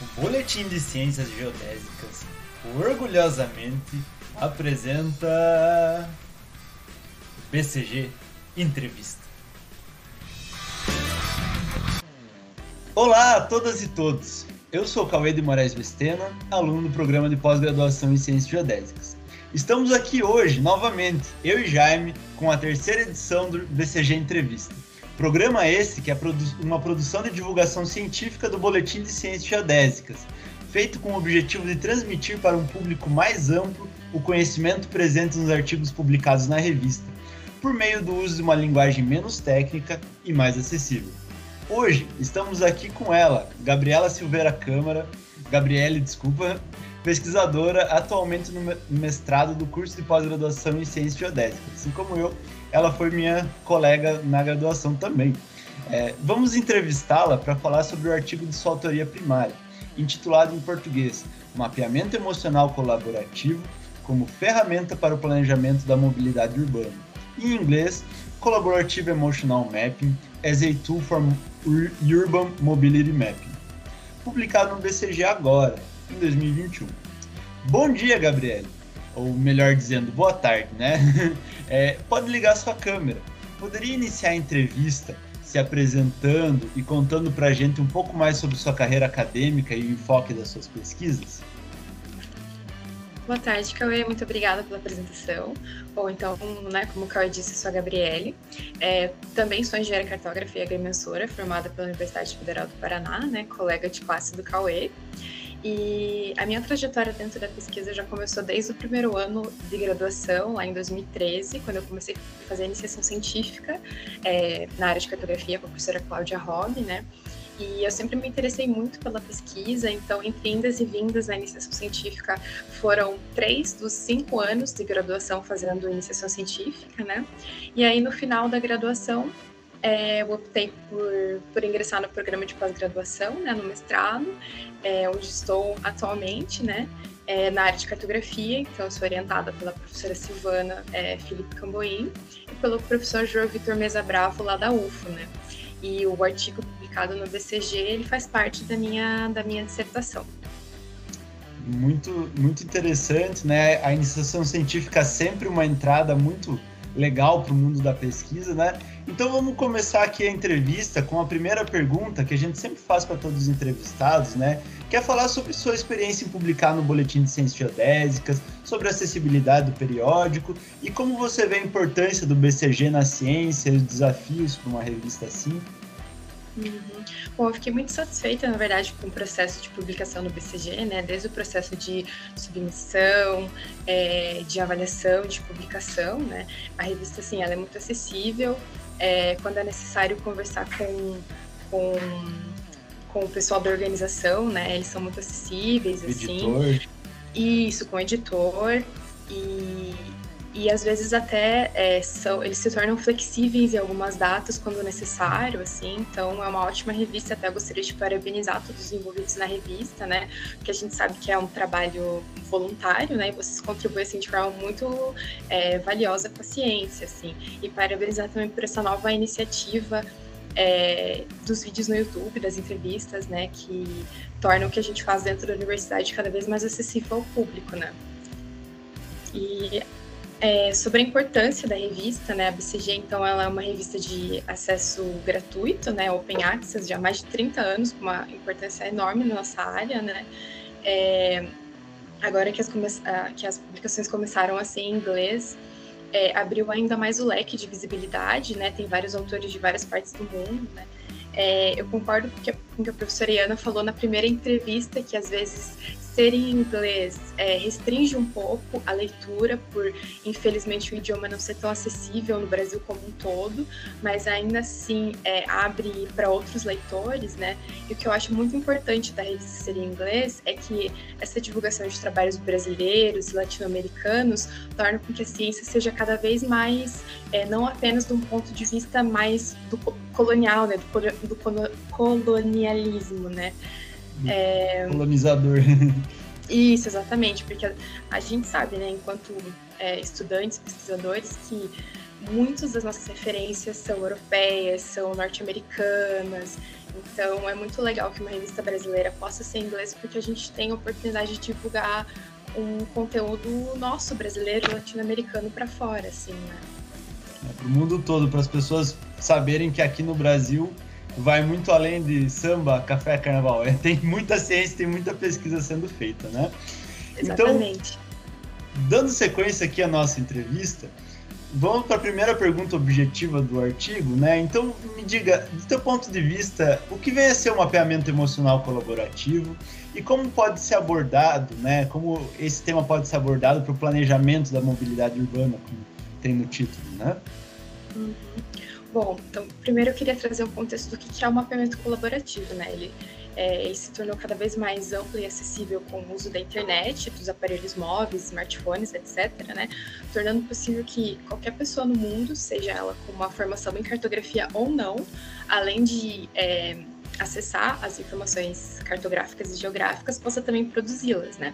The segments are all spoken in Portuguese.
O Boletim de Ciências Geodésicas orgulhosamente apresenta BCG Entrevista. Olá a todas e todos. Eu sou Cauê de Moraes Vestena, aluno do programa de pós-graduação em Ciências Geodésicas. Estamos aqui hoje, novamente, eu e Jaime, com a terceira edição do BCG Entrevista. Programa esse que é uma produção de divulgação científica do Boletim de Ciências Geodésicas, feito com o objetivo de transmitir para um público mais amplo o conhecimento presente nos artigos publicados na revista, por meio do uso de uma linguagem menos técnica e mais acessível. Hoje estamos aqui com ela, Gabriela Silveira Câmara, Gabriele, desculpa, pesquisadora atualmente no mestrado do curso de pós-graduação em Ciências Geodésicas. Assim como eu, ela foi minha colega na graduação também. É, vamos entrevistá-la para falar sobre o artigo de sua autoria primária, intitulado em português Mapeamento Emocional Colaborativo como ferramenta para o planejamento da mobilidade urbana. Em inglês, Collaborative Emotional Mapping as a Tool for Urban Mobility Mapping. Publicado no BCG agora, em 2021. Bom dia, Gabriele. Ou melhor dizendo, boa tarde, né? É, pode ligar sua câmera. Poderia iniciar a entrevista se apresentando e contando para a gente um pouco mais sobre sua carreira acadêmica e o enfoque das suas pesquisas? Boa tarde, Cauê. Muito obrigada pela apresentação. Ou então, né, como o Cauê disse, sou a Gabriele. É, também sou engenheira cartógrafa e agrimensora, formada pela Universidade Federal do Paraná, né, colega de classe do Cauê. E a minha trajetória dentro da pesquisa já começou desde o primeiro ano de graduação, lá em 2013, quando eu comecei a fazer a iniciação científica é, na área de cartografia com a professora Cláudia Robb, né? E eu sempre me interessei muito pela pesquisa, então, entre indas e vindas na iniciação científica, foram três dos cinco anos de graduação fazendo iniciação científica, né? E aí, no final da graduação, é, eu optei por, por ingressar no programa de pós-graduação, né, no mestrado, é, onde estou atualmente, né, é, na área de cartografia. Então, sou orientada pela professora Silvana é, Felipe Camboim e pelo professor João Vitor Mesa Bravo, lá da UFO, né. E o artigo publicado no BCG, ele faz parte da minha, da minha dissertação. Muito, muito interessante, né? A iniciação científica é sempre uma entrada muito legal para o mundo da pesquisa, né? Então vamos começar aqui a entrevista com a primeira pergunta que a gente sempre faz para todos os entrevistados, né? Quer falar sobre sua experiência em publicar no Boletim de Ciências Geodésicas, sobre a acessibilidade do periódico e como você vê a importância do BCG na ciência e os desafios para uma revista assim. Uhum. Bom, eu fiquei muito satisfeita, na verdade, com o processo de publicação no BCG, né? Desde o processo de submissão, é, de avaliação, de publicação, né? A revista, assim, ela é muito acessível. É, quando é necessário conversar com, com, com o pessoal da organização, né? Eles são muito acessíveis, editor. assim. Isso, com o editor. E, e às vezes até é, são, eles se tornam flexíveis em algumas datas quando necessário, assim, então é uma ótima revista, até gostaria de parabenizar todos os envolvidos na revista, né, porque a gente sabe que é um trabalho voluntário, né, e vocês contribuem, assim, de forma muito é, valiosa com a ciência, assim, e parabenizar também por essa nova iniciativa é, dos vídeos no YouTube, das entrevistas, né, que tornam o que a gente faz dentro da universidade cada vez mais acessível ao público, né. E é, sobre a importância da revista, né? A BCG, então, ela é uma revista de acesso gratuito, né? Open Access, já há mais de 30 anos, com uma importância enorme na nossa área, né? É, agora que as, que as publicações começaram a ser em inglês, é, abriu ainda mais o leque de visibilidade, né? Tem vários autores de várias partes do mundo, né? É, eu concordo com o que a professora Iana falou na primeira entrevista, que às vezes ser em inglês é, restringe um pouco a leitura, por infelizmente o idioma não ser tão acessível no Brasil como um todo, mas ainda assim é, abre para outros leitores, né? E o que eu acho muito importante da revista ser em inglês é que essa divulgação de trabalhos brasileiros e latino-americanos torna com que a ciência seja cada vez mais, é, não apenas de um ponto de vista mais do colonial, né? Do, do colonialismo, né? É... Colonizador. Isso, exatamente, porque a, a gente sabe, né, enquanto é, estudantes, pesquisadores, que muitas das nossas referências são europeias, são norte-americanas, Então é muito legal que uma revista brasileira possa ser em inglês, porque a gente tem a oportunidade de divulgar um conteúdo nosso brasileiro, latino-americano para fora, assim, né? É, para o mundo todo, para as pessoas saberem que aqui no Brasil vai muito além de samba, café, carnaval. É, tem muita ciência, tem muita pesquisa sendo feita, né? Exatamente. Então, dando sequência aqui à nossa entrevista, vamos para a primeira pergunta objetiva do artigo, né? Então, me diga, do teu ponto de vista, o que vem a ser o um mapeamento emocional colaborativo e como pode ser abordado, né? Como esse tema pode ser abordado para o planejamento da mobilidade urbana, como tem no título, né? Uhum. Bom, então, primeiro eu queria trazer um contexto do que é o mapeamento colaborativo, né? Ele, é, ele se tornou cada vez mais amplo e acessível com o uso da internet, dos aparelhos móveis, smartphones, etc., né? Tornando possível que qualquer pessoa no mundo, seja ela com uma formação em cartografia ou não, além de é, acessar as informações cartográficas e geográficas, possa também produzi-las, né?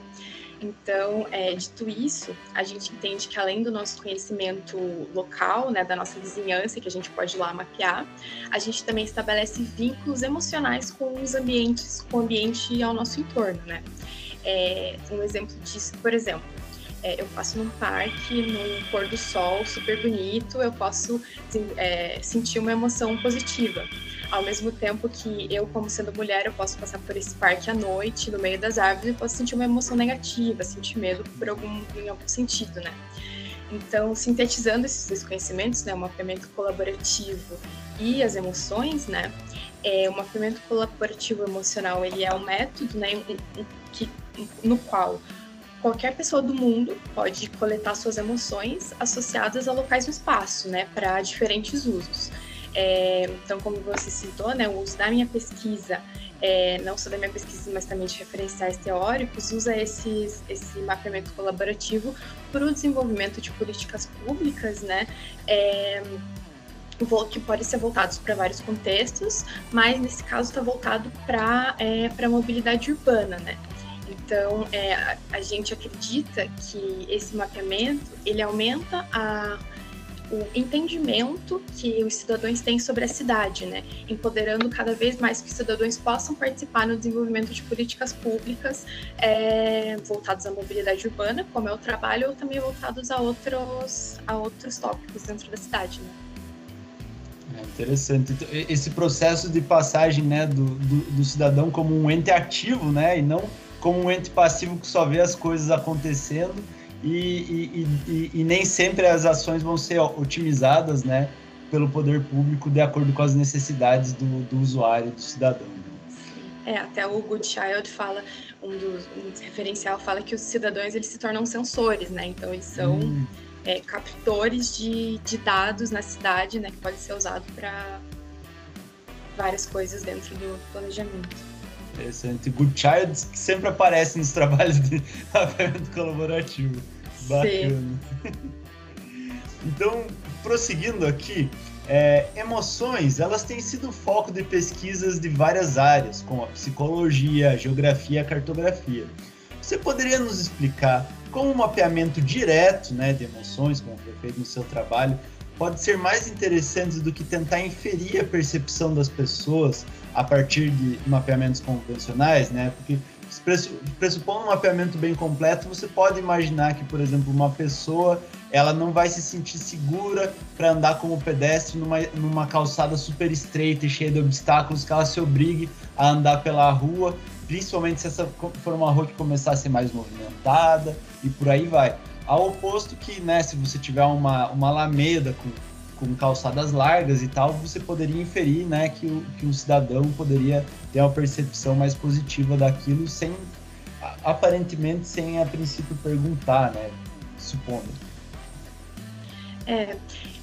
Então, é, dito isso, a gente entende que além do nosso conhecimento local, né, da nossa vizinhança, que a gente pode lá mapear, a gente também estabelece vínculos emocionais com os ambientes, com o ambiente ao nosso entorno, né? É, um exemplo disso, por exemplo, é, eu passo num parque, num pôr do sol super bonito, eu posso é, sentir uma emoção positiva ao mesmo tempo que eu, como sendo mulher, eu posso passar por esse parque à noite, no meio das árvores, e posso sentir uma emoção negativa, sentir medo por algum, em algum sentido, né? Então, sintetizando esses dois conhecimentos, né, o mapeamento colaborativo e as emoções, né, é, o mapeamento colaborativo emocional, ele é um método, né, que, no qual qualquer pessoa do mundo pode coletar suas emoções associadas a locais no espaço, né, para diferentes usos. É, então, como você citou, né, o uso da minha pesquisa, é, não só da minha pesquisa, mas também de referenciais teóricos, usa esses, esse mapeamento colaborativo para o desenvolvimento de políticas públicas, né, é, que podem ser voltados para vários contextos, mas nesse caso está voltado para é, a mobilidade urbana, né. Então, é, a, gente acredita que esse mapeamento, ele aumenta a o entendimento que os cidadãos têm sobre a cidade, né? Empoderando cada vez mais que os cidadãos possam participar no desenvolvimento de políticas públicas é, voltadas à mobilidade urbana, como é o trabalho, ou também voltados a outros, a outros tópicos dentro da cidade, né? É interessante. Então, esse processo de passagem né, do, do, do cidadão como um ente ativo, né? E não como um ente passivo que só vê as coisas acontecendo e, e, e, e, nem sempre as ações vão ser otimizadas né, pelo poder público de acordo com as necessidades do, do usuário, do cidadão. É, até o Good Child fala, um dos um referencial fala que os cidadãos eles se tornam sensores, né? Então eles são hum. é, captores de, de dados na cidade, né? Que pode ser usado para várias coisas dentro do planejamento. Interessante. Good Child que sempre aparece nos trabalhos de mapeamento colaborativo. Bacana. então, prosseguindo aqui, é, emoções, elas têm sido foco de pesquisas de várias áreas, como a psicologia, a geografia a cartografia. Você poderia nos explicar como o mapeamento direto né, de emoções, como foi feito no seu trabalho, pode ser mais interessante do que tentar inferir a percepção das pessoas a partir de mapeamentos convencionais, né? Porque pressupondo um mapeamento bem completo, você pode imaginar que, por exemplo, uma pessoa ela não vai se sentir segura para andar como pedestre numa, numa calçada super estreita e cheia de obstáculos, que ela se obrigue a andar pela rua, principalmente se essa for uma rua que começar a ser mais movimentada e por aí vai. Ao oposto que, né, se você tiver uma, uma alameda com com calçadas largas e tal, você poderia inferir né, que, o, que um cidadão poderia ter uma percepção mais positiva daquilo sem, aparentemente, sem a princípio perguntar, né, supondo. É,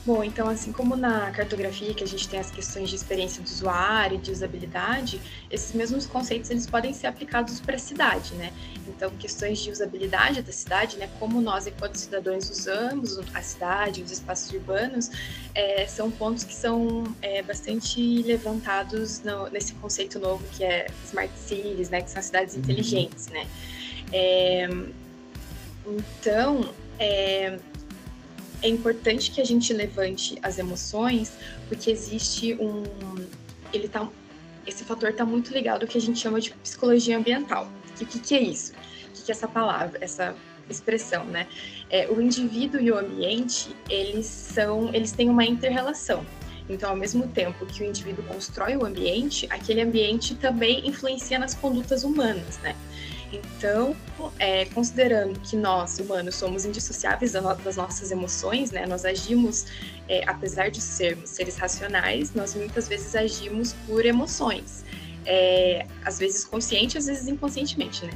Bom, então assim como na cartografia que a gente tem as questões de experiência do usuário, de usabilidade, esses mesmos conceitos eles podem ser aplicados para a cidade, né? Então questões de usabilidade da cidade, né? Como nós enquanto cidadãos usamos a cidade, os espaços urbanos, é, são pontos que são é, bastante levantados no, nesse conceito novo que é smart cities, né? Que são cidades uhum. inteligentes, né? É, então é, é importante que a gente levante as emoções, porque existe um. Ele tá. esse fator está muito ligado ao que a gente chama de psicologia ambiental. E o que, que é isso? O que, que é essa palavra, essa expressão, né? É, o indivíduo e o ambiente, eles são, eles têm uma interrelação. Então, ao mesmo tempo que o indivíduo constrói o ambiente, aquele ambiente também influencia nas condutas humanas, né? Então, é, considerando que nós, humanos, somos indissociáveis das nossas emoções, né? Nós agimos, é, apesar de sermos seres racionais, nós muitas vezes agimos por emoções. É, às vezes consciente, às vezes inconscientemente, né?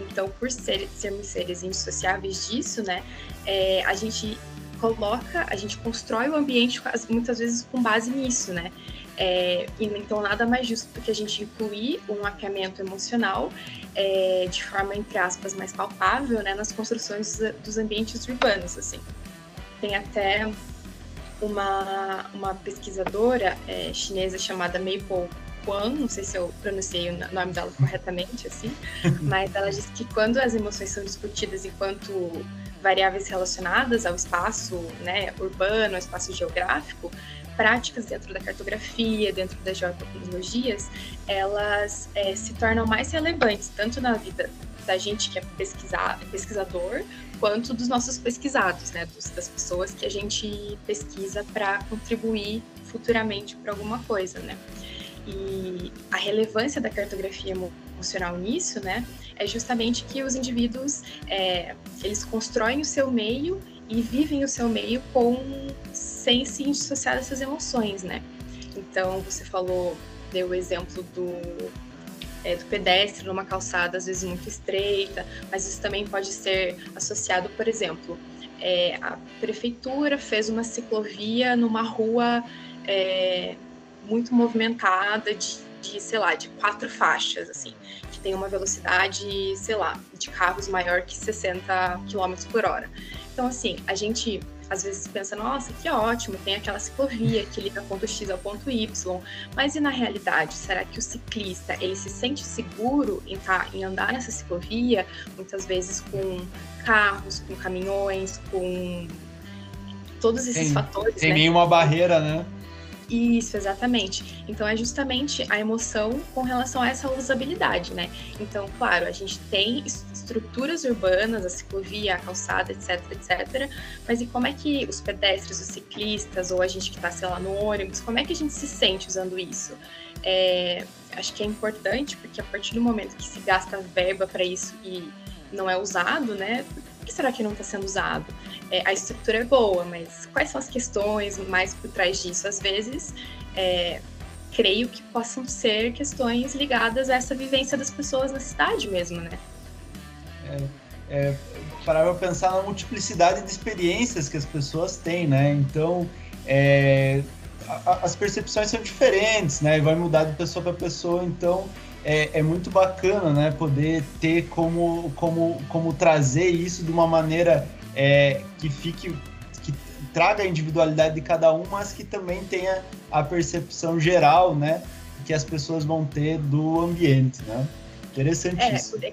Então, por ser, sermos seres indissociáveis disso, né? É, a gente coloca, a gente constrói o ambiente muitas vezes com base nisso, né? É, então, nada mais justo do que a gente incluir um mapeamento emocional é, de forma, entre aspas, mais palpável né, nas construções dos ambientes urbanos. Assim. Tem até uma, uma pesquisadora é, chinesa chamada Maple Kwan, não sei se eu pronunciei o nome dela corretamente, assim, mas ela diz que quando as emoções são discutidas enquanto variáveis relacionadas ao espaço né, urbano, ao espaço geográfico, práticas dentro da cartografia, dentro das geotecnologias, elas é, se tornam mais relevantes, tanto na vida da gente que é pesquisar, pesquisador, quanto dos nossos pesquisados, né, dos, das pessoas que a gente pesquisa para contribuir futuramente para alguma coisa, né. E a relevância da cartografia emocional nisso, né, é justamente que os indivíduos é, eles constroem o seu meio e vivem o seu meio com sem se dissociar dessas emoções, né? Então, você falou, deu o exemplo do, é, do pedestre numa calçada, às vezes muito estreita, mas isso também pode ser associado, por exemplo, é, a prefeitura fez uma ciclovia numa rua é, muito movimentada de, de, sei lá, de quatro faixas, assim, que tem uma velocidade, sei lá, de carros maior que 60 km por hora. Então, assim, a gente às vezes pensa, nossa, que ótimo, tem aquela ciclovia que liga ponto X ao ponto Y, mas e na realidade, será que o ciclista, ele se sente seguro em, tá, em andar nessa ciclovia, muitas vezes com carros, com caminhões, com todos esses tem, fatores, Tem né? nenhuma barreira, né? Isso, exatamente. Então é justamente a emoção com relação a essa usabilidade, né? Então, claro, a gente tem estruturas urbanas, a ciclovia, a calçada, etc, etc. Mas e como é que os pedestres, os ciclistas, ou a gente que está, sei lá, no ônibus, como é que a gente se sente usando isso? É, acho que é importante, porque a partir do momento que se gasta verba para isso e não é usado, né? Que será que não está sendo usado? É, a estrutura é boa, mas quais são as questões mais por trás disso? Às vezes, é, creio que possam ser questões ligadas a essa vivência das pessoas na cidade mesmo, né? É, é, para pensar na multiplicidade de experiências que as pessoas têm, né? Então, é, a, as percepções são diferentes, né? Vai mudar de pessoa para pessoa, então é, é, muito bacana, né? Poder ter como, como, como trazer isso de uma maneira é, que fique que traga a individualidade de cada um, mas que também tenha a percepção geral, né? Que as pessoas vão ter do ambiente, né? Interessantíssimo. É,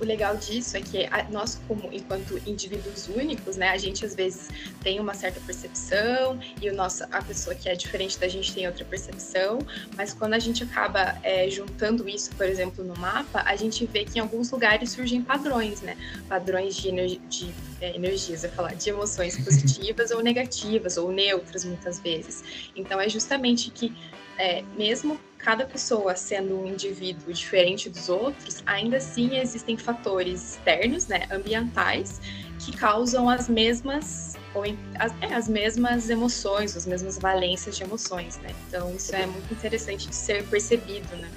o legal disso é que nós, como enquanto indivíduos únicos, né, a gente às vezes tem uma certa percepção e o nosso, a pessoa que é diferente da gente tem outra percepção, mas quando a gente acaba é, juntando isso, por exemplo, no mapa, a gente vê que em alguns lugares surgem padrões, né, padrões de, energia, de é, energias, eu falar, de emoções positivas ou negativas ou neutras muitas vezes. Então é justamente que é, mesmo cada pessoa sendo um indivíduo diferente dos outros, ainda assim existem fatores externos, né, ambientais, que causam as mesmas ou as, é, as mesmas emoções, as mesmas valências de emoções, né? Então isso é muito interessante de ser percebido, né?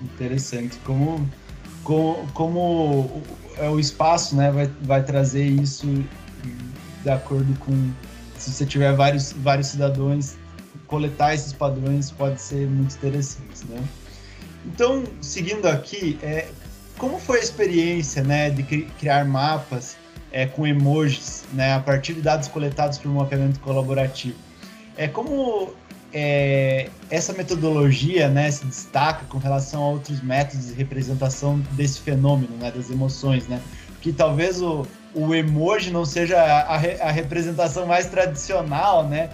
Interessante como como, como é o espaço, né, vai, vai trazer isso de acordo com se você tiver vários vários cidadãos coletar esses padrões pode ser muito interessante, né? Então, seguindo aqui, é, como foi a experiência, né, de criar mapas é, com emojis, né, a partir de dados coletados por um mapeamento colaborativo? É como é, essa metodologia, né, se destaca com relação a outros métodos de representação desse fenômeno, né, das emoções, né? Que talvez o, o emoji não seja a, a representação mais tradicional, né?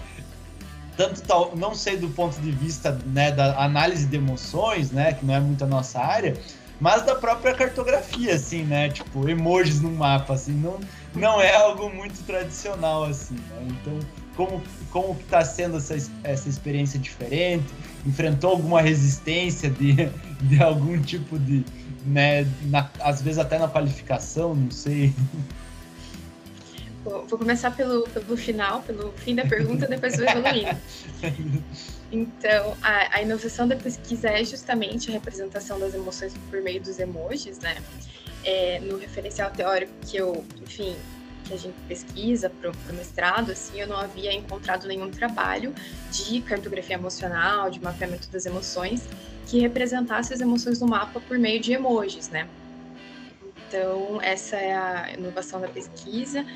Tanto tal, não sei do ponto de vista né, da análise de emoções, né, que não é muito a nossa área, mas da própria cartografia, assim, né, tipo emojis no mapa, assim, não, não é algo muito tradicional, assim, né? Então, como como que está sendo essa, essa experiência diferente? Enfrentou alguma resistência de, de algum tipo de, né, na, às vezes até na qualificação, não sei. Vou, vou começar pelo, pelo final, pelo fim da pergunta, depois vou evoluindo. Então, a, a, inovação da pesquisa é justamente a representação das emoções por meio dos emojis, né? É, no referencial teórico que eu, enfim, que a gente pesquisa para o mestrado, assim, eu não havia encontrado nenhum trabalho de cartografia emocional, de mapeamento das emoções, que representasse as emoções no mapa por meio de emojis, né? Então, essa é a inovação da pesquisa.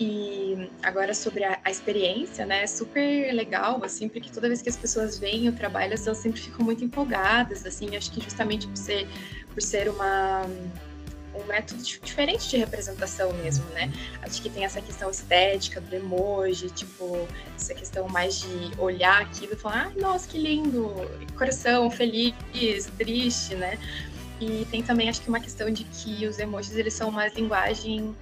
E agora sobre a, a, experiência, né? É super legal, assim, porque toda vez que as pessoas veem o trabalho, elas sempre ficam muito empolgadas, assim. Acho que justamente por ser, por ser uma um método diferente de representação mesmo, né? Acho que tem essa questão estética do emoji, tipo, essa questão mais de olhar aquilo e falar, ah, nossa, que lindo, coração, feliz, triste, né? E tem também, acho que uma questão de que os emojis, eles são uma linguagem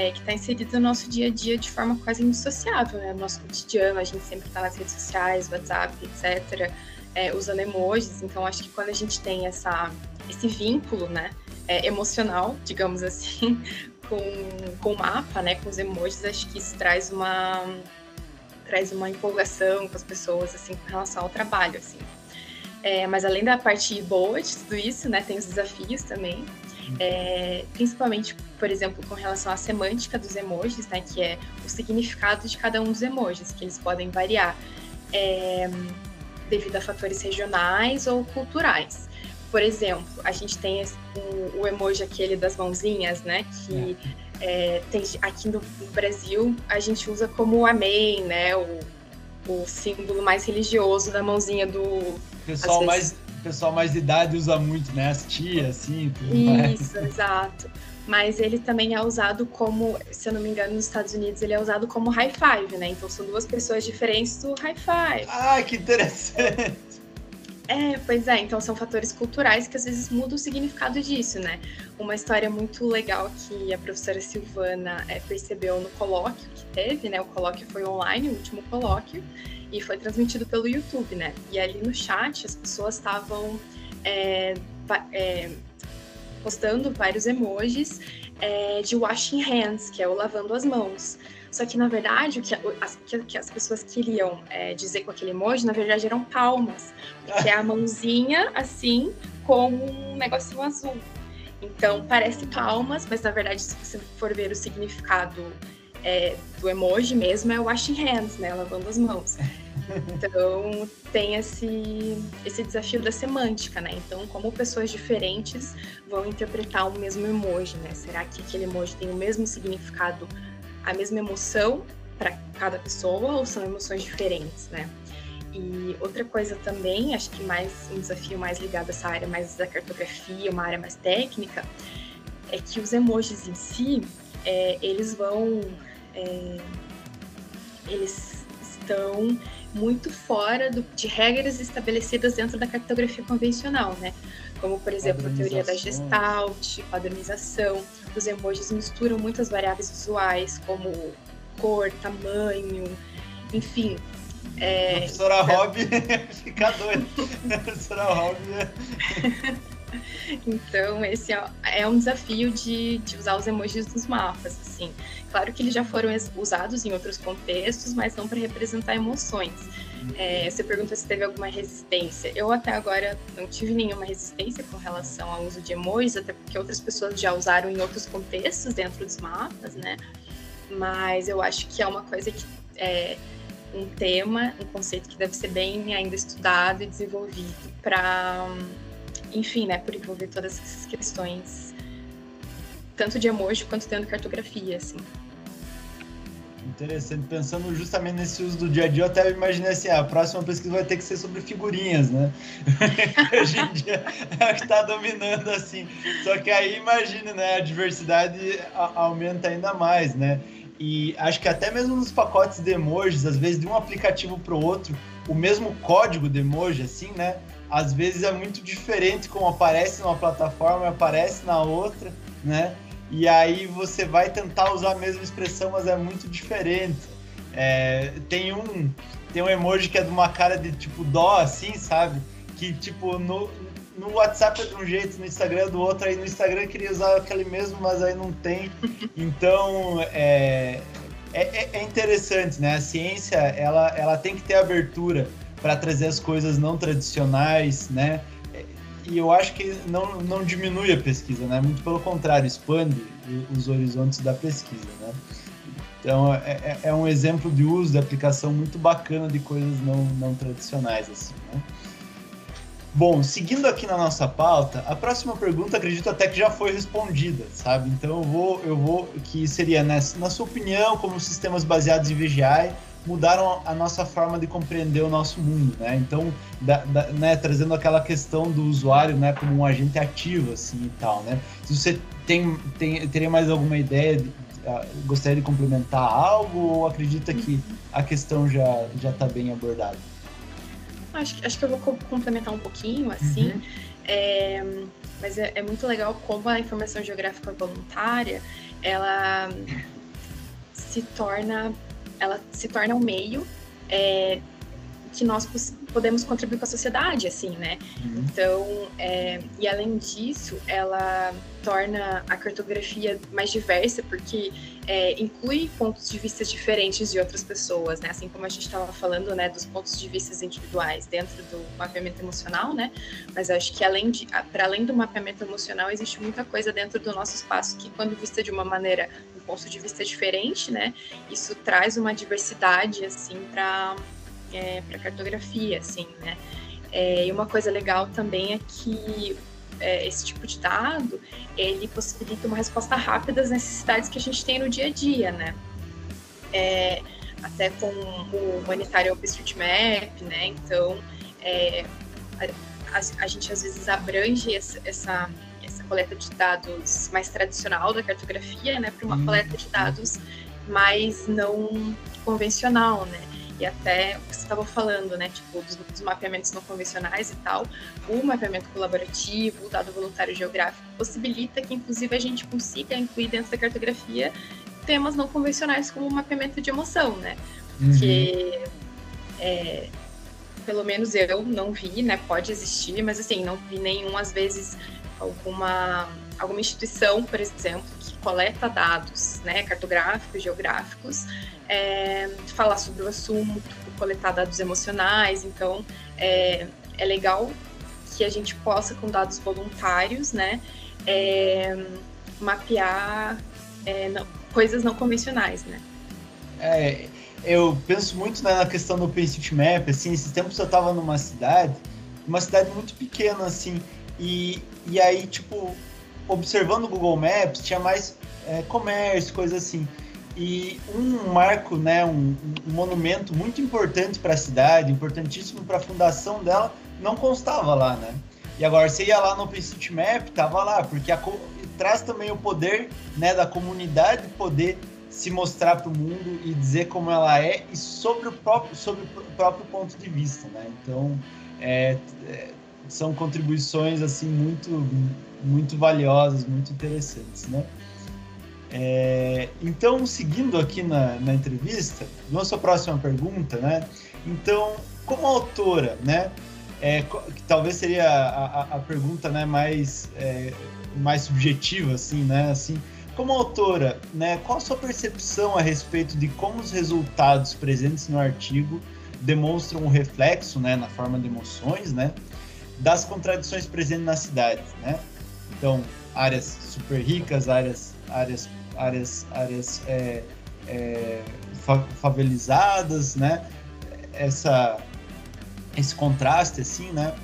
é, que está inserida no nosso dia a dia de forma quase indissociável, né? No nosso cotidiano, a gente sempre está nas redes sociais, WhatsApp, etc., é, usando emojis. Então, acho que quando a gente tem essa, esse vínculo, né? é, emocional, digamos assim, com, com o mapa, né, com os emojis, acho que isso traz uma traz uma empolgação com as pessoas assim com relação ao trabalho, assim. É, mas além da parte boa de tudo isso, né, tem os desafios também. É, principalmente, por exemplo, com relação à semântica dos emojis, né, que é o significado de cada um dos emojis, que eles podem variar é, devido a fatores regionais ou culturais. Por exemplo, a gente tem o, o emoji aquele das mãozinhas, né? Que é. É, tem, aqui no, no, Brasil a gente usa como amém, né? O, o símbolo mais religioso da mãozinha do. Pessoal mais pessoal mais de idade usa muito, né? As tias, assim. Tudo Isso, mais. exato. Mas ele também é usado como, se eu não me engano, nos Estados Unidos ele é usado como high five, né? Então são duas pessoas diferentes do high five. Ah, que interessante! É, pois é, então são fatores culturais que às vezes mudam o significado disso, né? Uma história muito legal que a professora Silvana é, percebeu no colóquio que teve, né? O colóquio foi online, o último colóquio, e foi transmitido pelo YouTube, né? E ali no chat as pessoas estavam é, é, postando vários emojis é, de washing hands, que é o lavando as mãos. Só que, na verdade, o que, as, que as pessoas queriam é, dizer com aquele emoji, na verdade, eram palmas. Que é a mãozinha, assim, com um negocinho azul. Então, parece palmas, mas, na verdade, se você for ver o significado é, do emoji mesmo, é washing hands, né? Lavando as mãos. Então, tem esse, esse desafio da semântica, né? Então, como pessoas diferentes vão interpretar o mesmo emoji, né? Será que aquele emoji tem o mesmo significado a mesma emoção para cada pessoa ou são emoções diferentes, né? E outra coisa também, acho que mais um desafio mais ligado a essa área mais da cartografia, uma área mais técnica, é que os emojis em si, é, eles vão, é, eles estão muito fora do, de regras estabelecidas dentro da cartografia convencional, né? Como, por exemplo, a teoria da Gestalt, padronização. Os emojis misturam muitas variáveis visuais, como cor, tamanho, enfim. É, professora então... Rob fica doida. professora Rob. Então, esse é, é um desafio de, de usar os emojis nos mapas, assim. Claro que eles já foram usados em outros contextos, mas não para representar emoções. É, você perguntou se teve alguma resistência. Eu até agora não tive nenhuma resistência com relação ao uso de emojis, até porque outras pessoas já usaram em outros contextos dentro dos mapas, né? Mas eu acho que é uma coisa que é um tema, um conceito que deve ser bem ainda estudado e desenvolvido para, enfim, né, por envolver todas essas questões, tanto de emoji quanto tendo cartografia, assim. Interessante, pensando justamente nesse uso do dia a dia, eu até imaginei assim, a próxima pesquisa vai ter que ser sobre figurinhas, né? Hoje em dia é o que está dominando, assim. Só que aí, imagina, né, a diversidade aumenta ainda mais, né? E acho que até mesmo nos pacotes de emojis, às vezes de um aplicativo para o outro, o mesmo código de emoji, assim, né? Às vezes é muito diferente como aparece numa plataforma e aparece na outra, né? E aí você vai tentar usar a mesma expressão, mas é muito diferente. É, tem um tem um emoji que é de uma cara de tipo dó, assim, sabe? Que tipo no, no WhatsApp é de um jeito, no Instagram é do outro, aí no Instagram queria usar aquele mesmo, mas aí não tem. Então é, é, é, interessante, né? A ciência ela, ela tem que ter abertura para trazer as coisas não tradicionais, né? E eu acho que não, não diminui a pesquisa, né? Muito pelo contrário, expande os horizontes da pesquisa, né? Então é, é, é um exemplo de uso, de aplicação muito bacana de coisas não, não tradicionais, assim, né? Bom, seguindo aqui na nossa pauta, a próxima pergunta acredito até que já foi respondida, sabe? Então eu vou, eu vou que seria nessa, na sua opinião, como sistemas baseados em VGI mudaram a nossa forma de compreender o nosso mundo, né? Então, da, da, né, trazendo aquela questão do usuário, né, como um agente ativo, assim e tal, né? Se você tem, tem teria mais alguma ideia, de, uh, gostaria de complementar algo ou acredita que a questão já já está bem abordada? Acho, acho que eu vou complementar um pouquinho, assim. Uhum. É, mas é, é, muito legal como a informação geográfica voluntária, ela se torna, ela se torna um meio é, que nós podemos contribuir com a sociedade, assim, né? Uhum. Então, é, e além disso, ela torna a cartografia mais diversa, porque é, inclui pontos de vista diferentes de outras pessoas, né? Assim como a gente estava falando, né, dos pontos de vista individuais dentro do mapeamento emocional, né? Mas acho que além de, para além do mapeamento emocional, existe muita coisa dentro do nosso espaço que, quando vista de uma maneira, um ponto de vista diferente, né? Isso traz uma diversidade, assim, para é, para cartografia, assim, né? É, e uma coisa legal também é que é, esse tipo de dado ele possibilita uma resposta rápida às necessidades que a gente tem no dia a dia, né? É, até com o Humanitário OpenStreetMap, né? Então, é, a, a, gente às vezes abrange essa, essa, essa, coleta de dados mais tradicional da cartografia, né? Para uma uhum. coleta de dados mais não convencional, né? E até o que você estava falando, né, tipo, dos, dos, mapeamentos não convencionais e tal, o mapeamento colaborativo, o dado voluntário geográfico, possibilita que, inclusive, a gente consiga incluir dentro da cartografia temas não convencionais como o mapeamento de emoção, né, uhum. que é, pelo menos eu não vi, né, pode existir, mas assim, não vi nenhum, às vezes, alguma, alguma instituição, por exemplo, coleta dados, né, cartográficos, geográficos, é, falar sobre o assunto, coletar dados emocionais. Então, é, é legal que a gente possa, com dados voluntários, né, é, mapear é, não, coisas não convencionais, né? É, eu penso muito na questão do OpenStreetMap, assim, esses tempos eu estava numa cidade, uma cidade muito pequena, assim, e, e aí, tipo, observando o Google Maps, tinha mais é, comércio, coisa assim. E um marco, né, um, um monumento muito importante para a cidade, importantíssimo para a fundação dela, não constava lá, né? E agora você ia lá no OpenStreetMap, tava lá, porque a, traz também o poder né, da comunidade poder se mostrar para o mundo e dizer como ela é e sobre o próprio, sobre o próprio ponto de vista, né? Então, é, é, são contribuições assim muito, muito valiosas, muito interessantes, né? É, então, seguindo aqui na, na entrevista, nossa próxima pergunta, né? Então, como autora, né? É, que talvez seria a, a, a pergunta né, mais, é, mais subjetiva, assim, né? Assim, como autora, né, qual a sua percepção a respeito de como os resultados presentes no artigo demonstram um reflexo, né, na forma de emoções, né, das contradições presentes na cidade, né? Então, áreas super ricas, áreas, áreas áreas, áreas é, é, favelizadas, né? Essa, esse contraste, assim, né?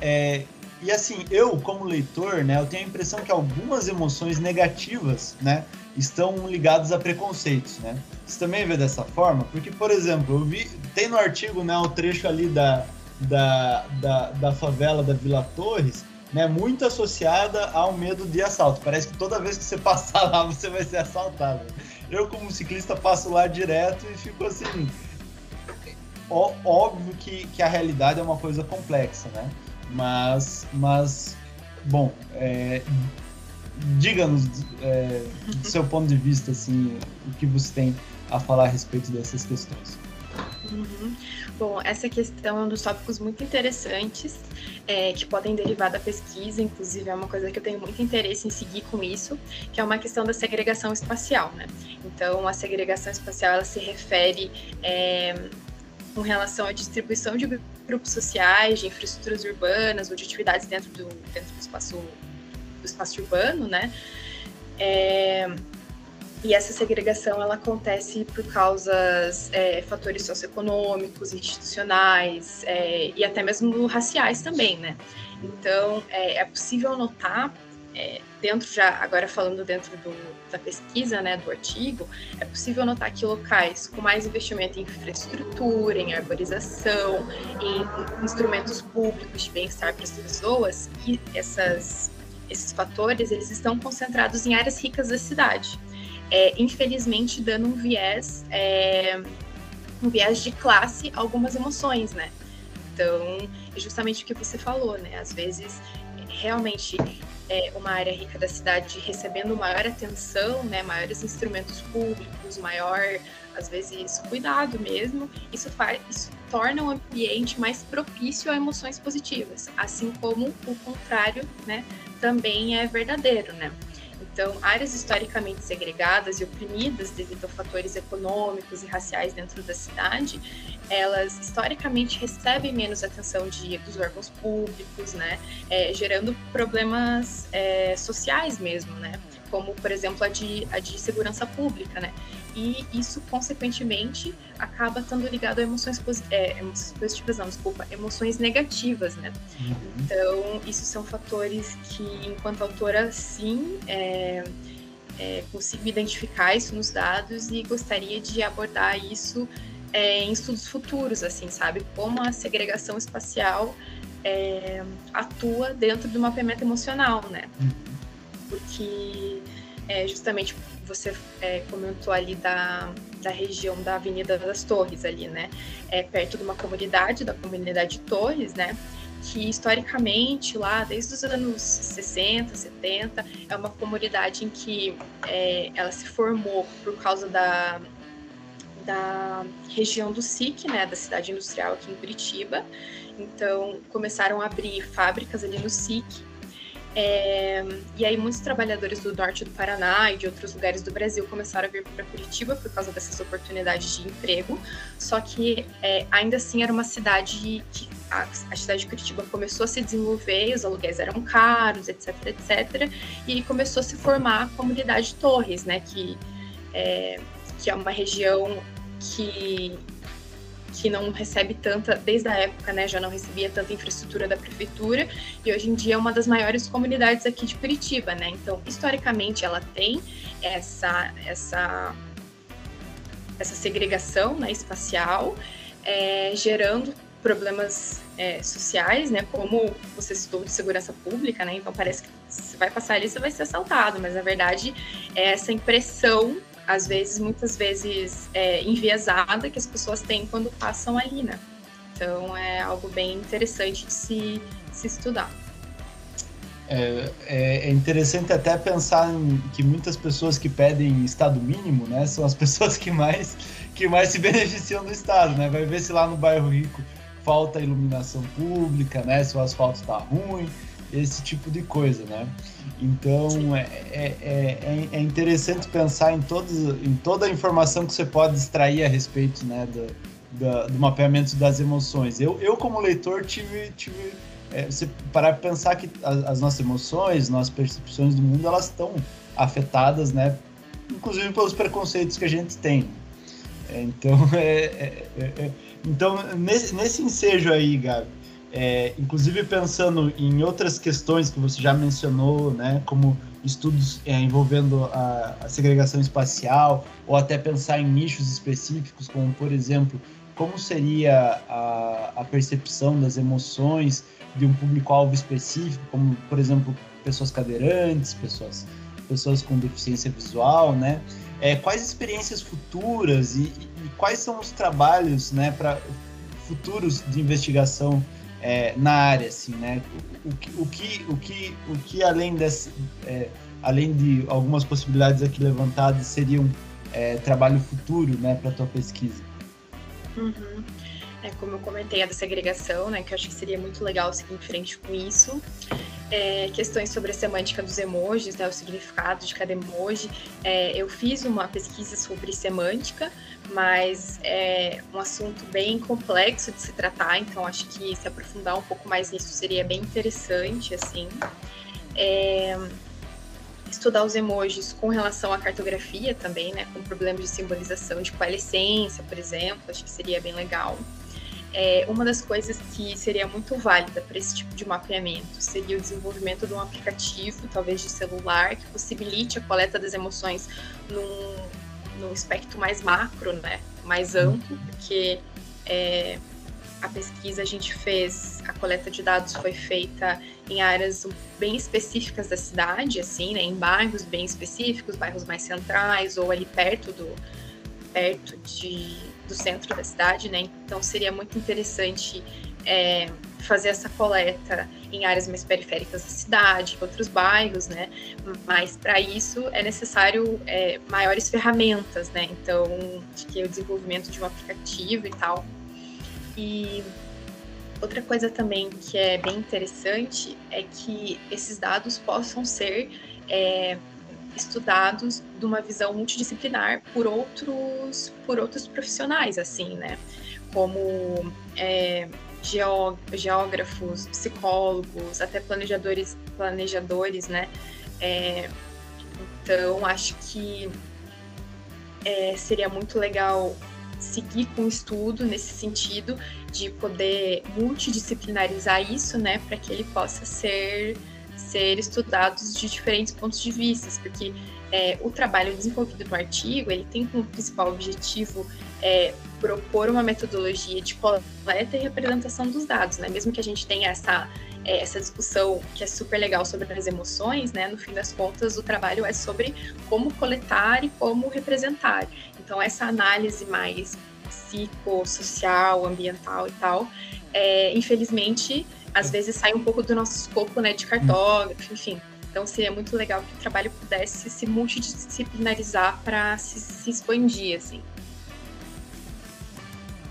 É, e assim, eu como leitor, né, eu tenho a impressão que algumas emoções negativas, né, estão ligadas a preconceitos, né? Você também vê dessa forma? Porque, por exemplo, eu vi, tem no artigo, né, o trecho ali da, da, da, da favela da Vila Torres, né, muito associada ao medo de assalto. Parece que toda vez que você passar lá, você vai ser assaltado. Eu, como ciclista, passo lá direto e fico assim. ó, óbvio que, que a realidade é uma coisa complexa, né? Mas, mas bom, é, diga-nos é, do seu ponto de vista, assim, o que você tem a falar a respeito dessas questões. Uhum. Bom, essa questão é um dos tópicos muito interessantes é, que podem derivar da pesquisa, inclusive é uma coisa que eu tenho muito interesse em seguir com isso, que é uma questão da segregação espacial, né? Então, a segregação espacial ela se refere é, com relação à distribuição de grupos sociais, de infraestruturas urbanas ou de atividades dentro do, dentro do espaço do espaço urbano, né? É, e essa segregação ela acontece por causas, é, fatores socioeconômicos, institucionais é, e até mesmo raciais também, né? Então é, é possível notar é, dentro já agora falando dentro do, da pesquisa, né, do artigo, é possível notar que locais com mais investimento em infraestrutura, em arborização, em instrumentos públicos de bem-estar para as pessoas, e essas esses fatores eles estão concentrados em áreas ricas da cidade é, infelizmente dando um viés, é, um viés de classe a algumas emoções, né? Então, é justamente o que você falou, né? Às vezes, realmente, é uma área rica da cidade recebendo maior atenção, né? Maiores instrumentos públicos, maior, às vezes, cuidado mesmo. Isso faz, isso torna o ambiente mais propício a emoções positivas, assim como o contrário, né? Também é verdadeiro, né? Então, áreas historicamente segregadas e oprimidas devido a fatores econômicos e raciais dentro da cidade, elas historicamente recebem menos atenção de, dos órgãos públicos, né, é, gerando problemas é, sociais mesmo, né, como, por exemplo, a de, a de segurança pública, né, e isso, consequentemente, acaba estando ligado a emoções, é, emoções positivas, não, desculpa, emoções negativas, né? Uhum. Então, isso são fatores que, enquanto autora, sim, é, é, consigo identificar isso nos dados e gostaria de abordar isso é, em estudos futuros, assim, sabe? Como a segregação espacial é, atua dentro do mapeamento emocional, né? Porque é, justamente você é, comentou ali da, da região da Avenida das Torres ali, né? É perto de uma comunidade, da comunidade de Torres, né? Que historicamente lá, desde os anos 60, 70, é uma comunidade em que é, ela se formou por causa da, da região do SIC, né? Da cidade industrial aqui em Curitiba. Então começaram a abrir fábricas ali no SIC é, e aí muitos trabalhadores do norte do Paraná e de outros lugares do Brasil começaram a vir para Curitiba por causa dessas oportunidades de emprego. Só que é, ainda assim era uma cidade que a, a, cidade de Curitiba começou a se desenvolver, os aluguéis eram caros, etc, etc. E começou a se formar a comunidade de Torres, né? Que é, que é uma região que que não recebe tanta, desde a época, né, já não recebia tanta infraestrutura da prefeitura, e hoje em dia é uma das maiores comunidades aqui de Curitiba, né? Então, historicamente, ela tem essa, essa, essa segregação né, espacial, é, gerando problemas é, sociais, né, como você citou de segurança pública, né, então parece que você vai passar ali, você vai ser assaltado, mas na verdade é essa impressão às vezes, muitas vezes, é, enviesada que as pessoas têm quando passam ali, né? Então, é algo bem interessante de se, se estudar. É, é, é interessante até pensar em que muitas pessoas que pedem estado mínimo, né, são as pessoas que mais que mais se beneficiam do estado, né? Vai ver se lá no bairro rico falta iluminação pública, né? Se o asfalto está ruim, esse tipo de coisa, né? Então é, é, é, é, interessante pensar em, todos, em toda a informação que você pode extrair a respeito né, do, do, do mapeamento das emoções. Eu, eu como leitor, tive, tive é, você parar para pensar que as, as, nossas emoções, nossas percepções do mundo, elas estão afetadas, né? Inclusive pelos preconceitos que a gente tem. É, então, é, é, é, então nesse, nesse ensejo aí, Gabi, é, inclusive pensando em outras questões que você já mencionou, né, como estudos é, envolvendo a, a, segregação espacial, ou até pensar em nichos específicos, como por exemplo, como seria a, a percepção das emoções de um público-alvo específico, como por exemplo pessoas cadeirantes, pessoas, pessoas com deficiência visual, né? É, quais experiências futuras e, e, e quais são os trabalhos, né, para futuros de investigação é, na área, assim, né? O, o, que, o, que, o que além desse, é, além de algumas possibilidades aqui levantadas, seriam é, trabalho futuro, né, para tua pesquisa? Uhum. É, como eu comentei, a da segregação, né, que eu acho que seria muito legal seguir em frente com isso. É, questões sobre a semântica dos emojis, né, o significado de cada emoji. É, eu fiz uma pesquisa sobre semântica, mas é um assunto bem complexo de se tratar, então acho que se aprofundar um pouco mais nisso seria bem interessante, assim. É, estudar os emojis com relação à cartografia também, né, com problemas de simbolização de coalescência, por exemplo, acho que seria bem legal. É, uma das coisas que seria muito válida para esse tipo de mapeamento seria o desenvolvimento de um aplicativo, talvez de celular, que possibilite a coleta das emoções num, num espectro mais macro, né, mais amplo, porque é, a pesquisa a gente fez, a coleta de dados foi feita em áreas bem específicas da cidade, assim, né, em bairros bem específicos, bairros mais centrais ou ali perto do perto de, do centro da cidade, né? Então seria muito interessante é, fazer essa coleta em áreas mais periféricas da cidade, outros bairros, né? Mas para isso é necessário é, maiores ferramentas, né? Então, acho que é o desenvolvimento de um aplicativo e tal e outra coisa também que é bem interessante é que esses dados possam ser é, estudados de uma visão multidisciplinar por outros, por outros profissionais, assim, né? Como é, geógrafos, psicólogos, até planejadores, planejadores, né? É, então, acho que é, seria muito legal seguir com o estudo nesse sentido de poder multidisciplinarizar isso, né, para que ele possa ser ser estudados de diferentes pontos de vista, porque é, o trabalho desenvolvido no artigo ele tem como principal objetivo é, propor uma metodologia de coleta e representação dos dados, né? Mesmo que a gente tenha essa é, essa discussão que é super legal sobre as emoções, né? No fim das contas, o trabalho é sobre como coletar e como representar. Então, essa análise mais psicossocial, ambiental e tal, é, infelizmente, às vezes sai um pouco do nosso escopo, né, de cartógrafo, enfim. Então, seria muito legal que o trabalho pudesse se multidisciplinarizar para se, se expandir, assim.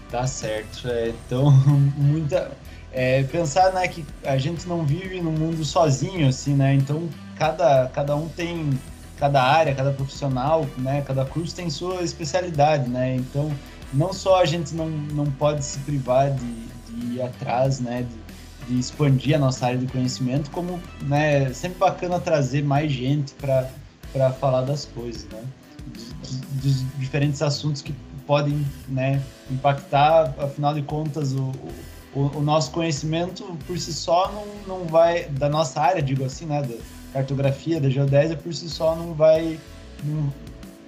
Tá certo. É, então, muita. É, pensar né, que a gente não vive num mundo sozinho, assim, né? Então, cada, cada um tem. Cada área, cada profissional, né? Cada curso tem sua especialidade, né? Então, não só a gente não, não pode se privar de, de ir atrás, né? De, de expandir a nossa área de conhecimento, como né, é sempre bacana trazer mais gente para falar das coisas, né? Dos diferentes assuntos que podem né, impactar, afinal de contas, o, o, o, nosso conhecimento por si só não, não vai, da nossa área, digo assim, né, da cartografia, da geodésia, por si só não vai, não,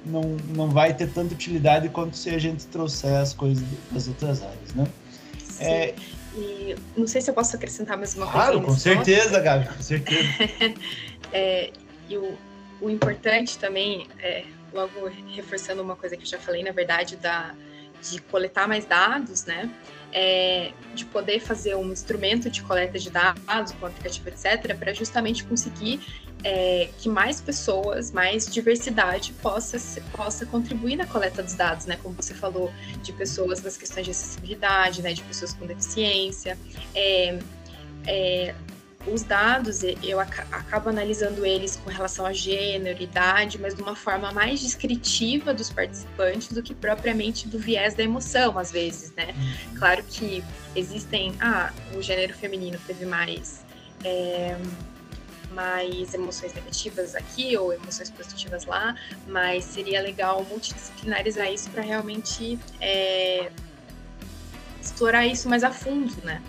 não, não vai ter tanta utilidade quanto se a gente trouxer as coisas das outras áreas, né? Sim. É, e não sei se eu posso acrescentar mais uma coisa. Claro, com certeza, Gabi, com certeza. é, e o, o importante também é, logo reforçando uma coisa que eu já falei, na verdade, da, de coletar mais dados, né? É, de poder fazer um instrumento de coleta de dados, com aplicativo, etc., para justamente conseguir é, que mais pessoas, mais diversidade possa, possa contribuir na coleta dos dados, né? Como você falou, de pessoas nas questões de acessibilidade, né? De pessoas com deficiência. É, é, os dados, eu acabo analisando eles com relação a gênero, idade, mas de uma forma mais descritiva dos participantes do que propriamente do viés da emoção, às vezes, né? Uhum. Claro que existem, ah, o gênero feminino teve mais. É, mais emoções negativas aqui ou emoções positivas lá, mas seria legal multidisciplinarizar isso para realmente é, explorar isso mais a fundo, né?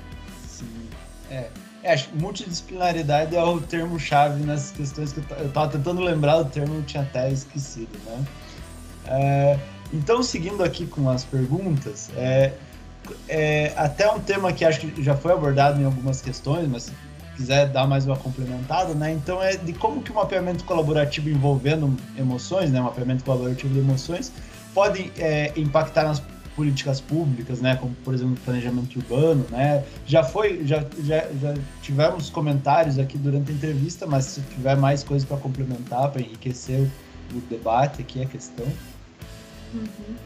Sim, é. É, acho que multidisciplinaridade é o termo-chave nessas questões que eu estava tentando lembrar do termo, eu tinha até esquecido, né? É, então, seguindo aqui com as perguntas, é, é, até um tema que acho que já foi abordado em algumas questões, mas quiser dar mais uma complementada, né? Então, é de como que o mapeamento colaborativo envolvendo emoções, né? O mapeamento colaborativo de emoções, pode é, impactar nas políticas públicas, né, como por exemplo planejamento urbano, né, já foi, já, já, já tivemos comentários aqui durante a entrevista, mas se tiver mais coisas para complementar, para enriquecer o, o, debate aqui, a questão. Uhum.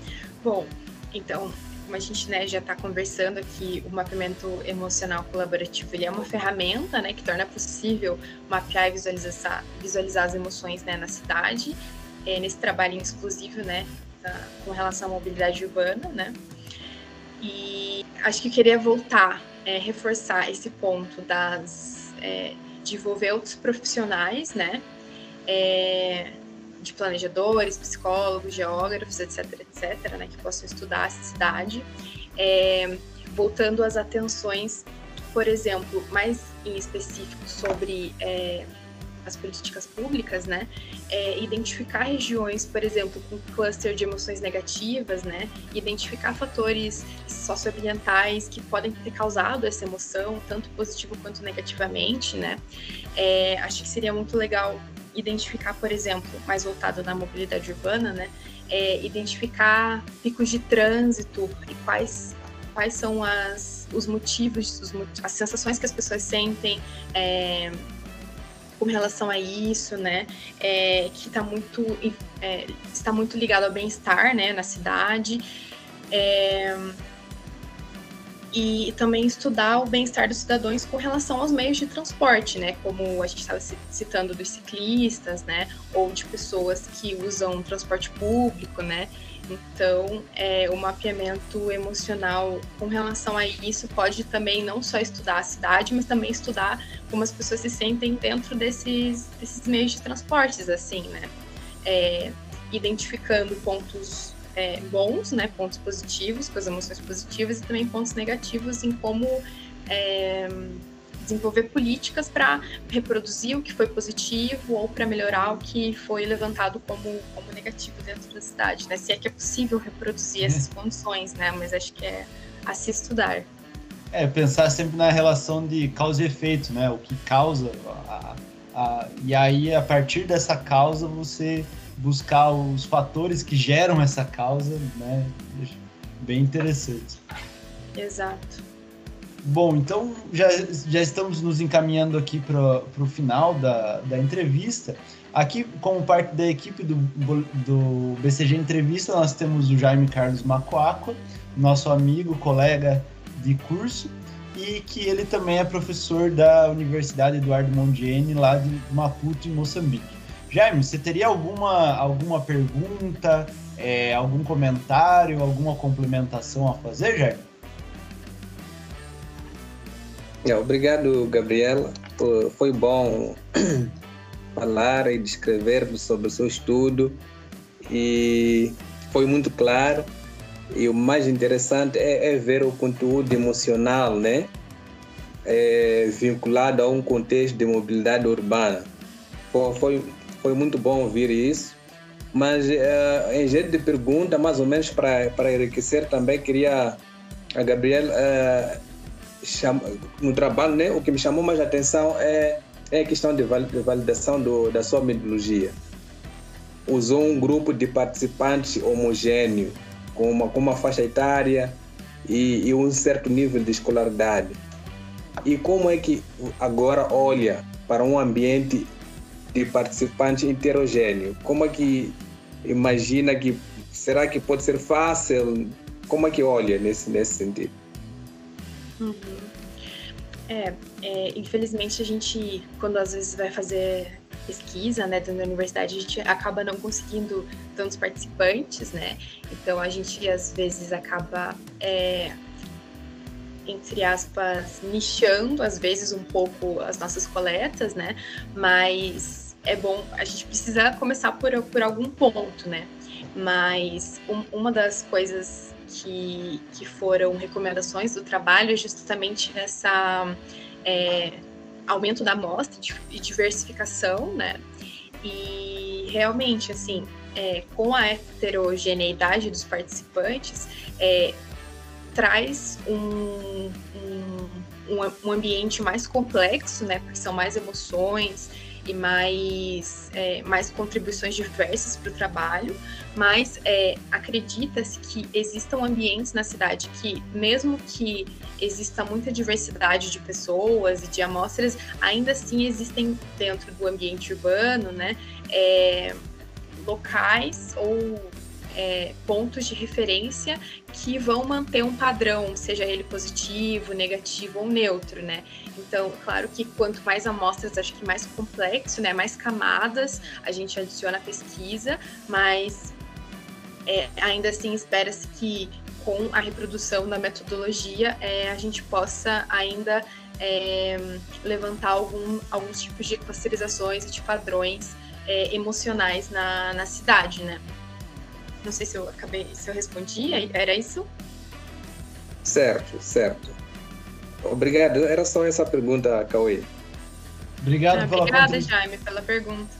Bom, então, como a gente né, já está conversando aqui, o mapeamento emocional colaborativo ele é uma ferramenta né, que torna possível mapear e visualizar, visualizar as emoções né, na cidade, é, nesse trabalho exclusivo né, com relação à mobilidade urbana. Né? E acho que eu queria voltar, é, reforçar esse ponto das, é, de envolver outros profissionais, né? É, de planejadores, psicólogos, geógrafos, etc, etc, né, que possam estudar essa cidade, é, voltando as atenções, por exemplo, mais em específico sobre é, as políticas públicas, né, é, identificar regiões, por exemplo, com cluster de emoções negativas, né, identificar fatores socioambientais que podem ter causado essa emoção, tanto positivo quanto negativamente, né, é, acho que seria muito legal identificar, por exemplo, mais voltado na mobilidade urbana, né, é identificar picos de trânsito e quais quais são as, os motivos, os, as sensações que as pessoas sentem é, com relação a isso, né, é, que está muito é, está muito ligado ao bem-estar, né, na cidade. E também estudar o bem-estar dos cidadãos com relação aos meios de transporte, né? Como a gente estava citando dos ciclistas, né? Ou de pessoas que usam transporte público, né? Então, é, o mapeamento emocional com relação a isso pode também não só estudar a cidade, mas também estudar como as pessoas se sentem dentro desses, desses meios de transportes, assim, né? É, identificando pontos é, bons, né, pontos positivos, com as emoções positivas, e também pontos negativos em como é, desenvolver políticas para reproduzir o que foi positivo ou para melhorar o que foi levantado como, como negativo dentro da cidade, né? Se é que é possível reproduzir essas uhum. condições, né? Mas acho que é a se estudar. É, pensar sempre na relação de causa e efeito, né? O que causa, a, a, e aí a partir dessa causa você buscar os fatores que geram essa causa, né? Bem interessante. Exato. Bom, então já, já estamos nos encaminhando aqui para o final da, da entrevista. Aqui, como parte da equipe do, do BCG Entrevista, nós temos o Jaime Carlos Macoaco, nosso amigo, colega de curso, e que ele também é professor da Universidade Eduardo Mondiene, lá de Maputo, em Moçambique. Jaime, você teria alguma, alguma pergunta, é, algum comentário, alguma complementação a fazer, Jaime? É, obrigado, Gabriela. Foi bom falar e descrever sobre o seu estudo e foi muito claro. E o mais interessante é, é ver o conteúdo emocional, né? É, vinculado a um contexto de mobilidade urbana. Foi, foi foi muito bom ouvir isso. Mas uh, em jeito de pergunta, mais ou menos para, para enriquecer também, queria a Gabriel uh, chama, no trabalho, né, o que me chamou mais a atenção é, é a questão de, validação do, da sua metodologia. Usou um grupo de participantes homogêneo, com uma, com uma faixa etária e, e um certo nível de escolaridade. E como é que agora olha para um ambiente de participante heterogêneo. Como é que imagina que será que pode ser fácil? Como é que olha nesse nesse sentido? Uhum. É, é, infelizmente a gente, quando às vezes vai fazer pesquisa, né, dentro da universidade, a gente acaba não conseguindo tantos participantes, né? Então a gente às vezes acaba é, entre aspas, nichando às vezes um pouco as nossas coletas, né? Mas é bom, a gente precisa começar por, por algum ponto, né? Mas um, uma das coisas que, que foram recomendações do trabalho é justamente essa é, aumento da amostra e diversificação, né? E realmente, assim, é, com a heterogeneidade dos participantes, é, traz um, um, um ambiente mais complexo, né? Porque são mais emoções e mais, é, mais contribuições diversas para o trabalho, mas é, acredita-se que existam ambientes na cidade que, mesmo que exista muita diversidade de pessoas e de amostras, ainda assim existem dentro do ambiente urbano, né, é, locais ou é, pontos de referência que vão manter um padrão, seja ele positivo, negativo ou neutro, né? Então, claro que quanto mais amostras, acho que mais complexo, né? Mais camadas a gente adiciona a pesquisa, mas é, ainda assim espera-se que com a reprodução da metodologia é, a gente possa ainda é, levantar algum, alguns tipos de clusterizações e de padrões é, emocionais na, na cidade, né? Não sei se eu acabei, se eu respondi, era isso? Certo, certo. Obrigado. Era só essa pergunta, Cauê. Obrigado ah, pela Obrigada, Jaime, pela pergunta.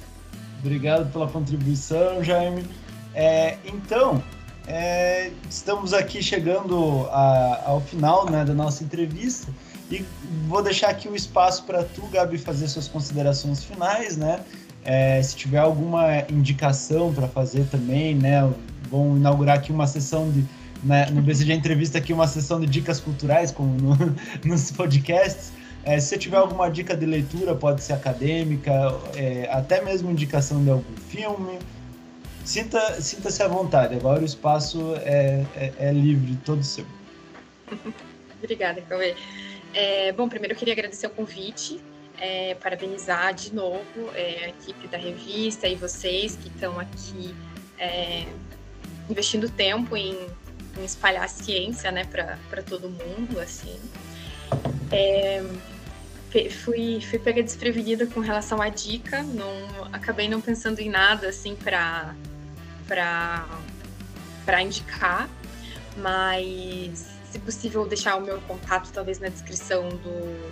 Obrigado pela contribuição, Jaime. É, então, é, estamos aqui chegando a, ao final né, da nossa entrevista e vou deixar aqui o espaço para tu, Gabi, fazer suas considerações finais, né? É, se tiver alguma indicação para fazer também, né? Vão inaugurar aqui uma sessão de. Né, no BCG Entrevista aqui uma sessão de dicas culturais, como no, nos podcasts. É, se você tiver alguma dica de leitura, pode ser acadêmica, é, até mesmo indicação de algum filme. Sinta-se sinta à vontade, agora o espaço é, é, é livre, todo seu. Obrigada, Cauê. É, bom, primeiro eu queria agradecer o convite é, parabenizar de novo é, a equipe da revista e vocês que estão aqui investindo tempo em, em, espalhar a ciência né, para todo mundo. assim. É, fui, fui pega desprevenida com relação à dica, não, acabei não pensando em nada assim para indicar, mas se possível deixar o meu contato talvez na descrição do,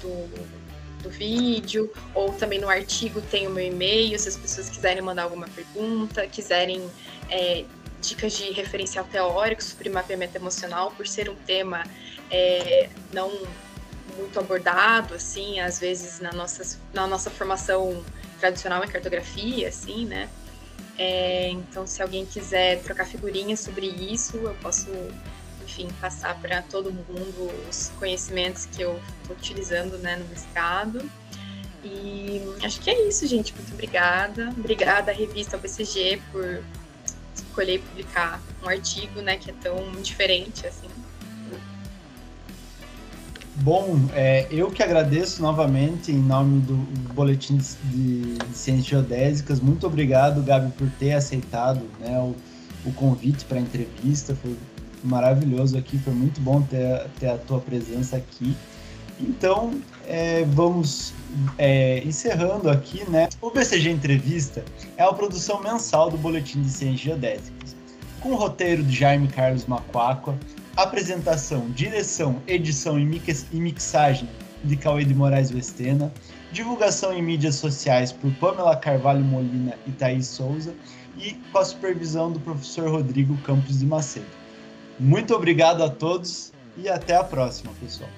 do do vídeo, ou também no artigo tem o meu e-mail, se as pessoas quiserem mandar alguma pergunta, quiserem é, dicas de referencial teórico sobre mapeamento emocional, por ser um tema é, não muito abordado, assim, às vezes na nossa, na nossa formação tradicional em cartografia, assim, né? É, então, se alguém quiser trocar figurinhas sobre isso, eu posso enfim, passar para todo mundo os conhecimentos que eu estou utilizando né, no mestrado. E acho que é isso, gente. Muito obrigada. Obrigada à revista BCG por escolher publicar um artigo né, que é tão diferente assim. Bom, é, eu que agradeço novamente em nome do Boletim de, de Ciências Geodésicas. Muito obrigado, Gabi, por ter aceitado né, o, o convite para a entrevista. Foi maravilhoso aqui, foi muito bom ter, ter a tua presença aqui. Então, é, vamos é, encerrando aqui, né? O BCG Entrevista é a produção mensal do Boletim de Ciências Geodésicas, com o roteiro de Jaime Carlos Macuacua, apresentação, direção, edição e, mix, e mixagem de Cauê de Moraes Vestena, divulgação em mídias sociais por Pamela Carvalho Molina e Thaís Souza, e com a supervisão do professor Rodrigo Campos de Macedo. Muito obrigado a todos e até a próxima, pessoal.